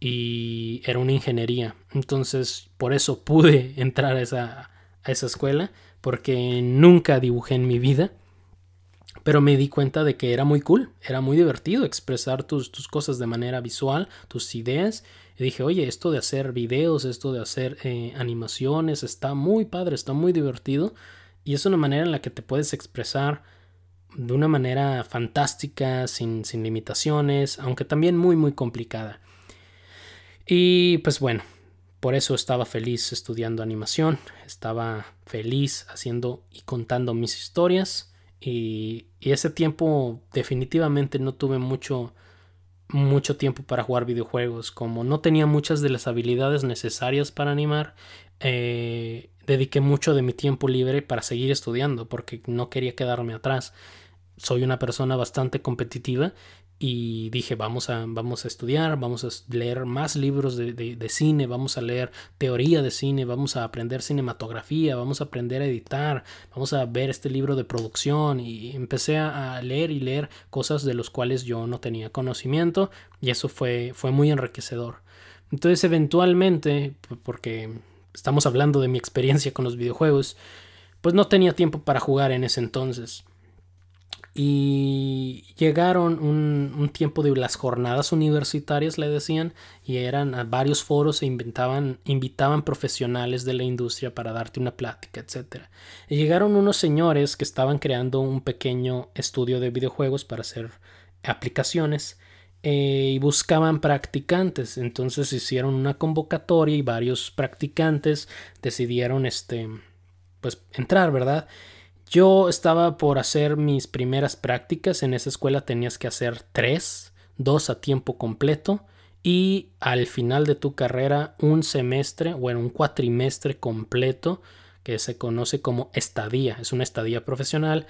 Y era una ingeniería, entonces por eso pude *laughs* entrar a esa, a esa escuela porque nunca dibujé en mi vida pero me di cuenta de que era muy cool, era muy divertido expresar tus, tus cosas de manera visual, tus ideas y dije, oye, esto de hacer videos, esto de hacer eh, animaciones, está muy padre, está muy divertido. Y es una manera en la que te puedes expresar de una manera fantástica, sin, sin limitaciones, aunque también muy, muy complicada. Y pues bueno, por eso estaba feliz estudiando animación, estaba feliz haciendo y contando mis historias. Y, ese tiempo definitivamente no tuve mucho mucho tiempo para jugar videojuegos. Como no tenía muchas de las habilidades necesarias para animar, eh, dediqué mucho de mi tiempo libre para seguir estudiando porque no quería quedarme atrás. Soy una persona bastante competitiva y dije vamos a, vamos a estudiar, vamos a leer más libros de, de, cine, vamos a leer teoría de cine, vamos a aprender cinematografía, vamos a aprender a editar, vamos a ver este libro de producción y empecé a leer y leer cosas de los cuales yo no tenía conocimiento y eso fue, fue muy enriquecedor. Entonces eventualmente, porque estamos hablando de mi experiencia con los videojuegos, pues no tenía tiempo para jugar en ese entonces. Y llegaron un, tiempo de las jornadas universitarias, le decían, y eran a varios foros e inventaban, invitaban profesionales de la industria para darte una plática, etc. Y llegaron unos señores que estaban creando un pequeño estudio de videojuegos para hacer aplicaciones eh, y buscaban practicantes. Entonces hicieron una convocatoria y varios practicantes decidieron este, pues, entrar, ¿verdad? Yo estaba por hacer mis primeras prácticas. En esa escuela tenías que hacer tres, dos a tiempo completo y al final de tu carrera un semestre, bueno, un cuatrimestre completo que se conoce como estadía. Es una estadía profesional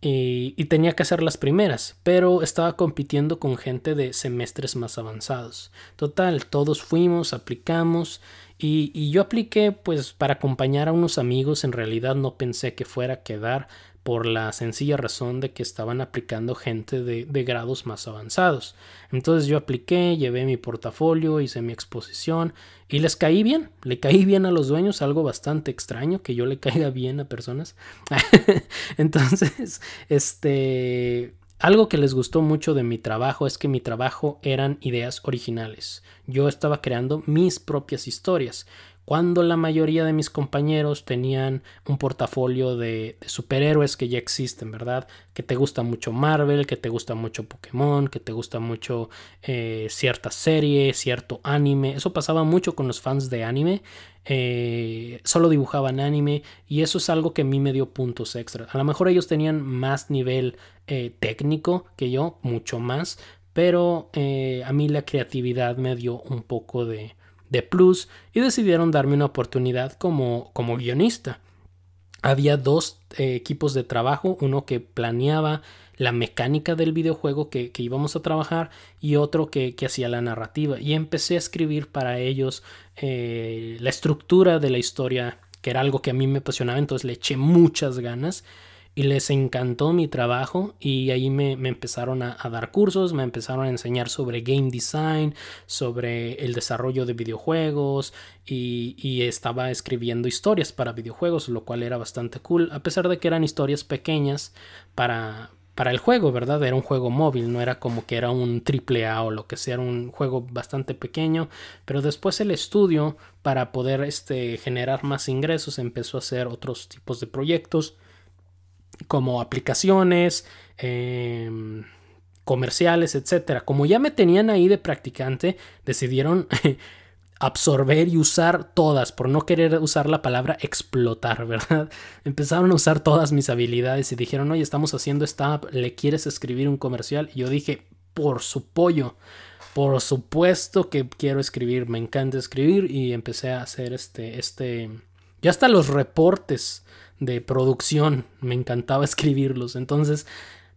y, y, tenía que hacer las primeras, pero estaba compitiendo con gente de semestres más avanzados. Total, todos fuimos, aplicamos y, yo apliqué pues para acompañar a unos amigos, en realidad no pensé que fuera a quedar por la sencilla razón de que estaban aplicando gente de, de, grados más avanzados. Entonces yo apliqué, llevé mi portafolio, hice mi exposición y les caí bien, le caí bien a los dueños, algo bastante extraño que yo le *laughs* caiga bien a personas. *laughs* Entonces, este, algo que les gustó mucho de mi trabajo es que mi trabajo eran ideas originales. Yo estaba creando mis propias historias cuando la mayoría de mis compañeros tenían un portafolio de, superhéroes que ya existen, ¿verdad? Que te gusta mucho Marvel, que te gusta mucho Pokémon, que te gusta mucho eh, cierta serie, cierto anime. Eso pasaba mucho con los fans de anime. Eh, solo dibujaban anime y eso es algo que a mí me dio puntos extra. A lo mejor ellos tenían más nivel eh, técnico que yo, mucho más, pero a mí la creatividad me dio un poco de de plus y decidieron darme una oportunidad como, como guionista. Había dos eh, equipos de trabajo, uno que planeaba la mecánica del videojuego que, íbamos a trabajar y otro que, hacía la narrativa. Y empecé a escribir para ellos eh, la estructura de la historia, que era algo que a mí me apasionaba, entonces le eché muchas ganas y les encantó mi trabajo y ahí me, empezaron a, dar cursos, me empezaron a enseñar sobre game design, sobre el desarrollo de videojuegos y, estaba escribiendo historias para videojuegos, lo cual era bastante cool, a pesar de que eran historias pequeñas para, para el juego, ¿verdad? Era un juego móvil, no era como que era un triple A o lo que sea, era un juego bastante pequeño, pero después el estudio para poder este, generar más ingresos empezó a hacer otros tipos de proyectos como aplicaciones, em, comerciales, etcétera. Como ya me tenían ahí de practicante, decidieron *laughs* absorber y usar todas, por no querer usar la palabra explotar, *laughs* ¿verdad? Empezaron a usar todas mis habilidades y dijeron, oye, estamos haciendo esta app, ¿le quieres escribir un comercial? Y yo dije, por su pollo, por supuesto que quiero escribir, me encanta escribir y empecé a hacer este, este, ya hasta los reportes de producción, me encantaba *laughs* escribirlos, entonces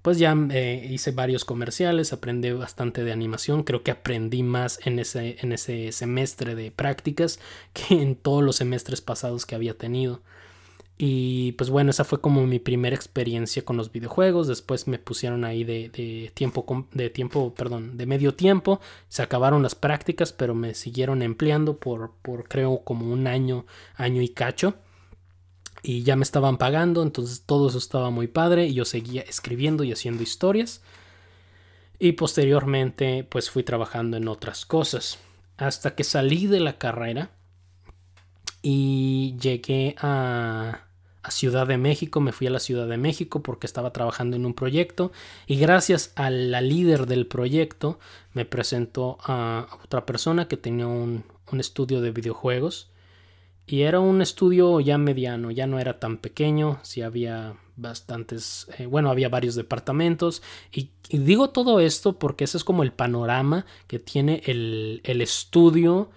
pues ya eh, hice varios comerciales, aprendí bastante de animación, creo que aprendí más en ese, en ese semestre de prácticas *laughs* que en todos los semestres pasados que había tenido. Y pues bueno, esa fue como mi primera experiencia con los videojuegos. Después me pusieron ahí de, de, tiempo, de tiempo, perdón, de medio tiempo. Se acabaron las prácticas, pero me siguieron empleando por, por creo como un año, año y cacho y ya me estaban pagando, entonces todo eso estaba muy padre y yo seguía escribiendo y haciendo historias. Y posteriormente pues fui trabajando en otras cosas hasta que salí de la carrera y llegué a, a, Ciudad de México, me fui a la Ciudad de México porque estaba trabajando en un proyecto y gracias a la líder del proyecto me presentó a otra persona que tenía un, un estudio de videojuegos y era un estudio ya mediano, ya no era tan pequeño, sí había bastantes, eh, bueno, había varios departamentos. Y, digo todo esto porque ese es como el panorama que tiene el, el estudio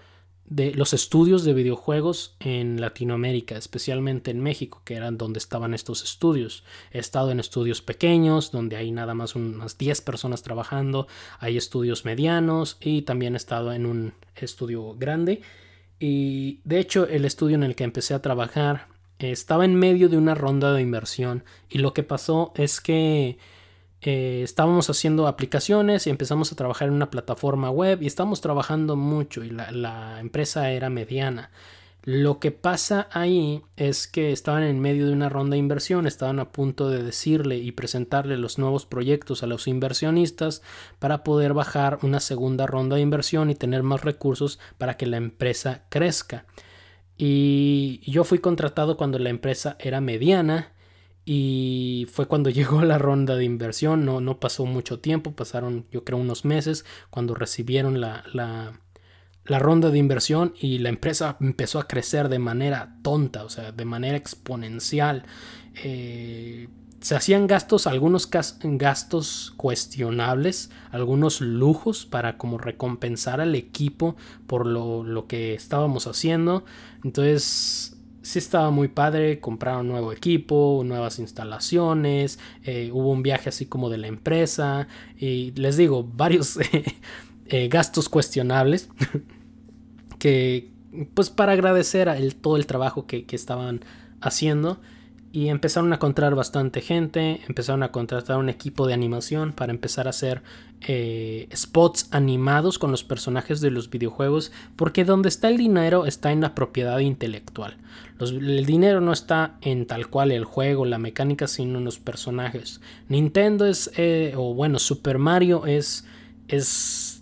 de los estudios de videojuegos en Latinoamérica, especialmente en México, que eran donde estaban estos estudios. He estado en estudios pequeños, donde hay nada más unas 10 personas trabajando, hay estudios medianos y también he estado en un estudio grande y de hecho el estudio en el que empecé a trabajar estaba en medio de una ronda de inversión y lo que pasó es que eh, estábamos haciendo aplicaciones y empezamos a trabajar en una plataforma web y estábamos trabajando mucho y la empresa era mediana. Lo que pasa ahí es que estaban en medio de una ronda de inversión, estaban a punto de decirle y presentarle los nuevos proyectos a los inversionistas para poder bajar una segunda ronda de inversión y tener más recursos para que la empresa crezca. Y yo fui contratado cuando la empresa era mediana y fue cuando *laughs* llegó la ronda de inversión, no, no pasó mucho tiempo, pasaron yo creo unos meses cuando recibieron la, la la ronda de inversión y la empresa empezó a crecer de manera tonta, o sea, de manera exponencial. Eh, se hacían gastos, algunos gastos cuestionables, algunos lujos para como recompensar al equipo por lo, que estábamos haciendo. Entonces, sí estaba muy padre, compraron nuevo equipo, nuevas instalaciones, eh, hubo un viaje así como de la empresa y les digo, varios *laughs* Eh, gastos cuestionables *laughs* que pues para agradecer a todo el trabajo que, estaban haciendo y empezaron a encontrar bastante gente, empezaron a contratar un equipo de animación para empezar a hacer eh, spots animados con los personajes de los videojuegos, porque donde está el dinero está en la propiedad intelectual. el dinero no está en tal cual el juego, la mecánica, sino en los personajes. Nintendo es, eh, o bueno, Super Mario es, es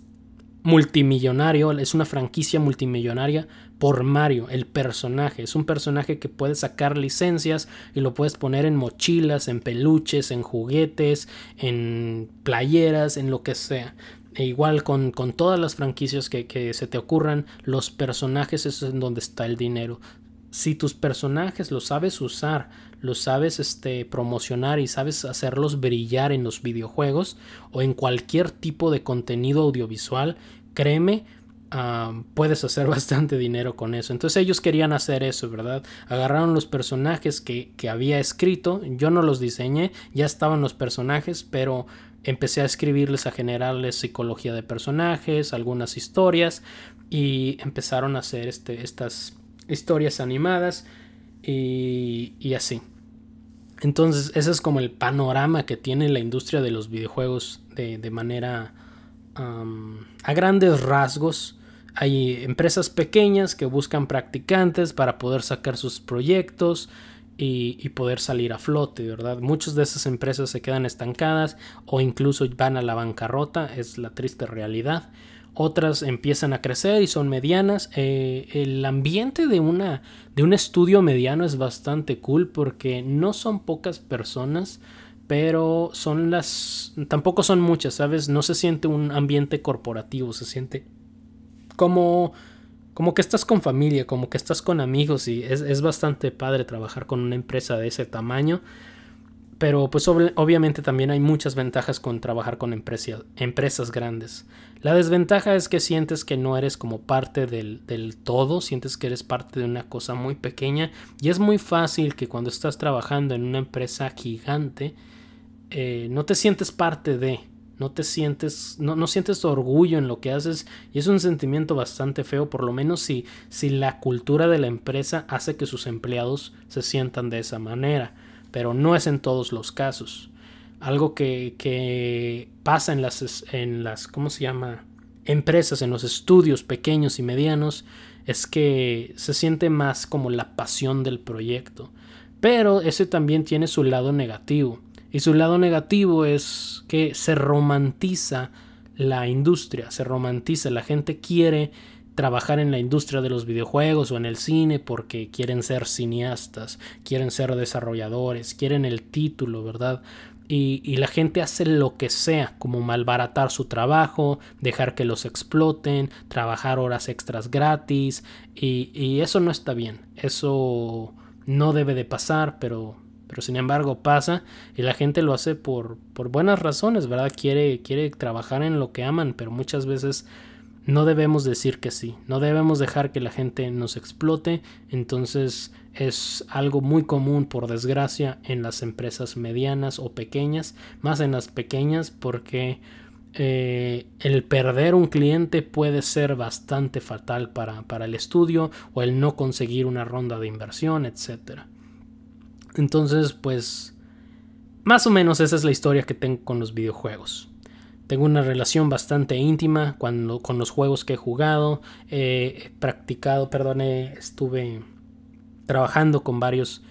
multimillonario, es una franquicia multimillonaria por Mario, el personaje. Es un personaje que puedes sacar licencias y lo puedes poner en mochilas, en peluches, en juguetes, en playeras, en lo que sea. E igual con, todas las franquicias que, que, se te ocurran, los personajes es en donde está el dinero. Si tus personajes los sabes usar, los sabes este, promocionar y sabes hacerlos brillar en los videojuegos o en cualquier tipo de contenido audiovisual, créeme, puedes hacer *laughs* bastante dinero con eso. Entonces ellos querían hacer eso, ¿verdad? Agarraron los personajes que, que, había escrito, yo no los diseñé, ya estaban los personajes, pero empecé a escribirles, a generarles psicología de personajes, algunas historias y empezaron a hacer este, estas historias animadas y, así. Entonces, ese es como el panorama que tiene la industria de los videojuegos de, de manera a grandes rasgos. Hay empresas pequeñas que buscan practicantes para poder sacar sus proyectos y, y, poder salir a flote, ¿verdad? Muchas de esas empresas se quedan estancadas o incluso van a la bancarrota, es la triste realidad otras empiezan a crecer y son medianas. Eh, el ambiente de, una, de un estudio mediano es bastante cool porque no son pocas personas, pero son las... tampoco son muchas, ¿sabes? No se siente un ambiente corporativo, se siente como... Como que estás con familia, como que estás con amigos y es, es bastante padre trabajar con una empresa de ese tamaño pero pues obviamente también hay muchas ventajas con trabajar con empresas grandes. La desventaja es que sientes que no eres como parte del, todo, sientes que eres parte de una cosa muy pequeña y es muy fácil que cuando estás trabajando en una empresa gigante eh, no te sientes parte de, no te sientes, no, no, sientes orgullo en lo que haces y es un sentimiento bastante feo, por lo menos si, si la cultura de la empresa hace que sus empleados se sientan de esa manera pero no es en todos los casos. Algo que, pasa en las, en las, ¿cómo se llama? Empresas, en los estudios pequeños y medianos, es que se siente más como la pasión del proyecto. Pero ese también tiene su lado negativo. Y su lado negativo es que se romantiza la industria, se romantiza, la gente quiere trabajar en la industria de los videojuegos o en el cine porque quieren ser cineastas, quieren ser desarrolladores, quieren el título, ¿verdad? Y, la gente hace lo que sea, como malbaratar su trabajo, dejar que los exploten, trabajar horas extras gratis, y, y eso no está bien, eso no debe de pasar, pero, pero sin embargo pasa, y la gente lo hace por, por buenas razones, ¿verdad? Quiere, quiere trabajar en lo que aman, pero muchas veces no debemos decir que sí, no debemos dejar que la gente nos explote, entonces es algo muy común por desgracia en las empresas medianas o pequeñas, más en las pequeñas porque eh, el perder un cliente puede ser bastante fatal para, para el estudio o el no conseguir una ronda de inversión, etc. Entonces, pues, más o menos esa es la historia que tengo con los videojuegos. Tengo una relación bastante íntima cuando, con los juegos que he jugado. he practicado, perdón, estuve trabajando con varios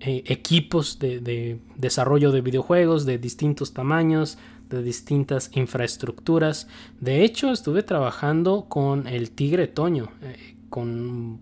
eh, equipos de, desarrollo de videojuegos de distintos tamaños, de distintas infraestructuras. De hecho, estuve trabajando con el Tigre Toño, eh, con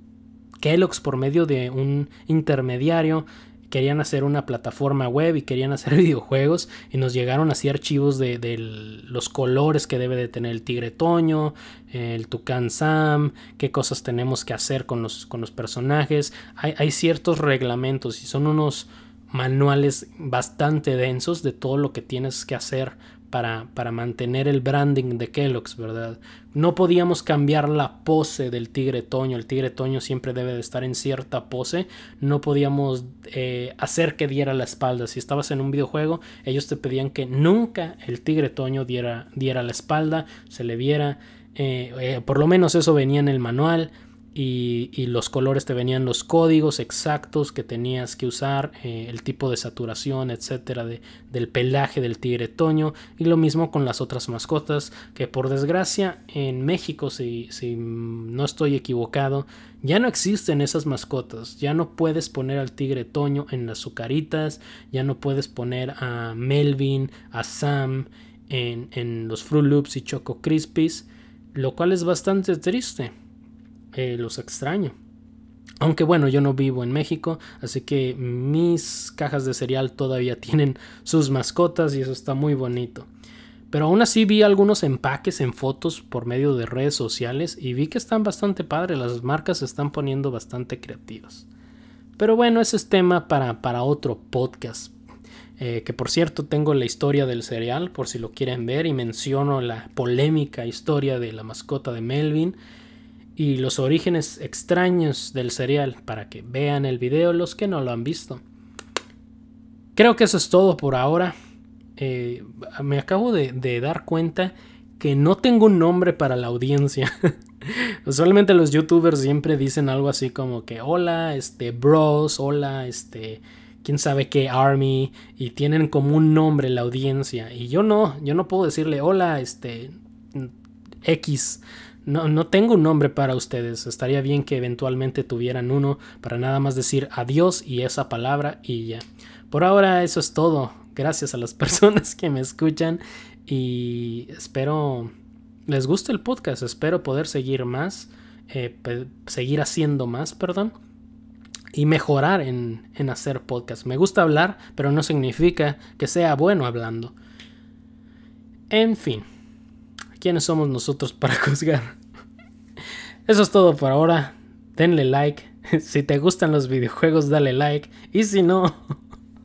Kellogg's por medio de un intermediario querían hacer una plataforma web y querían hacer *laughs* videojuegos y nos llegaron así archivos de, los colores que debe de tener el tigre Toño, el Tucán Sam, qué cosas tenemos que hacer con los, personajes. Hay ciertos reglamentos y son unos manuales bastante densos de todo lo que tienes que hacer para, para, mantener el branding de Kellogg's, ¿verdad? No podíamos cambiar la pose del tigre Toño. El tigre Toño siempre debe de estar en cierta pose. No podíamos eh, hacer que diera la espalda. Si estabas en un videojuego, ellos te pedían que nunca el tigre Toño diera, diera la espalda, se le viera. Eh, eh, por lo menos eso venía en el manual y, los colores te venían los códigos exactos que tenías que usar, eh, el tipo de saturación, etcétera, de, del pelaje del tigre toño y lo mismo con las otras mascotas que por desgracia en México, si, si no estoy equivocado, ya no existen esas mascotas, ya no puedes poner al tigre toño en las azucaritas, ya no puedes poner a Melvin, a Sam en, en los Fruit Loops y Choco Crispies, lo cual es bastante triste eh, los extraño. Aunque bueno, yo no vivo en México, así que mis cajas de cereal todavía *laughs* tienen sus mascotas y eso está muy bonito. Pero aún así vi algunos empaques en fotos por medio de redes sociales y vi que están bastante padres, las marcas se están poniendo bastante creativas. Pero bueno, ese es tema para, para otro podcast. Eh, que por cierto tengo la historia del cereal por si lo quieren ver y menciono la polémica historia de la mascota de Melvin y los orígenes extraños del cereal para que vean el video los que no lo han visto. Creo que eso es todo por ahora. Eh, me acabo de, dar cuenta que no tengo un nombre para la audiencia. *laughs* Usualmente los youtubers siempre dicen algo así como que hola, este bros, hola, este quién sabe qué Army y tienen como un nombre la audiencia y yo no, yo no puedo decirle hola, este X. No, no tengo un nombre para ustedes. Estaría bien que eventualmente tuvieran uno para nada más decir adiós y esa palabra y ya. Por ahora eso es todo. Gracias a las *laughs* personas que me escuchan y espero les guste el podcast. Espero poder seguir más, eh, seguir haciendo más, perdón y mejorar en, en hacer podcast. Me gusta hablar, pero no significa que sea bueno hablando. En fin, ¿quiénes somos nosotros para *laughs* juzgar? Eso es todo por ahora. Denle like. *laughs* Si te gustan los videojuegos, dale like. Y si no,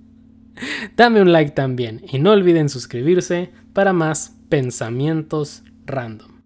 *laughs* dame un like también. Y no olviden suscribirse para más pensamientos random.